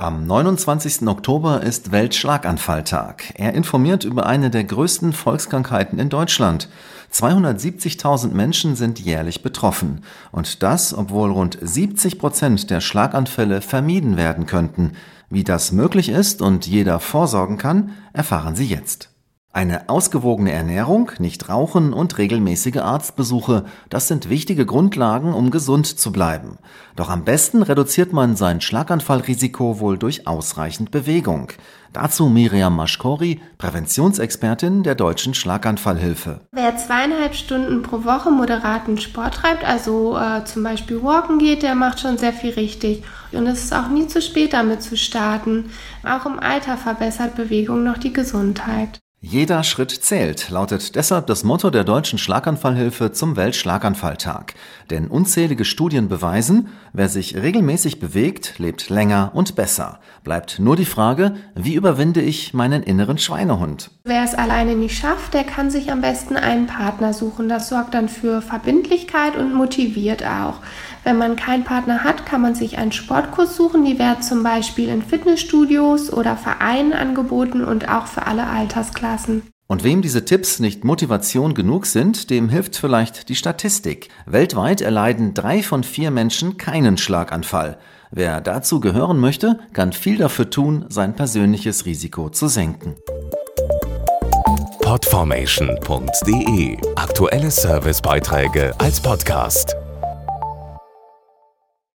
Am 29. Oktober ist Weltschlaganfalltag. Er informiert über eine der größten Volkskrankheiten in Deutschland. 270.000 Menschen sind jährlich betroffen. Und das, obwohl rund 70 Prozent der Schlaganfälle vermieden werden könnten. Wie das möglich ist und jeder vorsorgen kann, erfahren Sie jetzt. Eine ausgewogene Ernährung, nicht rauchen und regelmäßige Arztbesuche, das sind wichtige Grundlagen, um gesund zu bleiben. Doch am besten reduziert man sein Schlaganfallrisiko wohl durch ausreichend Bewegung. Dazu Miriam Maschkori, Präventionsexpertin der Deutschen Schlaganfallhilfe. Wer zweieinhalb Stunden pro Woche moderaten Sport treibt, also äh, zum Beispiel walken geht, der macht schon sehr viel richtig. Und es ist auch nie zu spät damit zu starten. Auch im Alter verbessert Bewegung noch die Gesundheit. Jeder Schritt zählt, lautet deshalb das Motto der Deutschen Schlaganfallhilfe zum Weltschlaganfalltag. Denn unzählige Studien beweisen, wer sich regelmäßig bewegt, lebt länger und besser. Bleibt nur die Frage, wie überwinde ich meinen inneren Schweinehund? Wer es alleine nicht schafft, der kann sich am besten einen Partner suchen. Das sorgt dann für Verbindlichkeit und motiviert auch. Wenn man keinen Partner hat, kann man sich einen Sportkurs suchen. Die werden zum Beispiel in Fitnessstudios oder Vereinen angeboten und auch für alle Altersklassen. Und wem diese Tipps nicht Motivation genug sind, dem hilft vielleicht die Statistik. Weltweit erleiden drei von vier Menschen keinen Schlaganfall. Wer dazu gehören möchte, kann viel dafür tun, sein persönliches Risiko zu senken. Podformation.de Aktuelle Servicebeiträge als Podcast.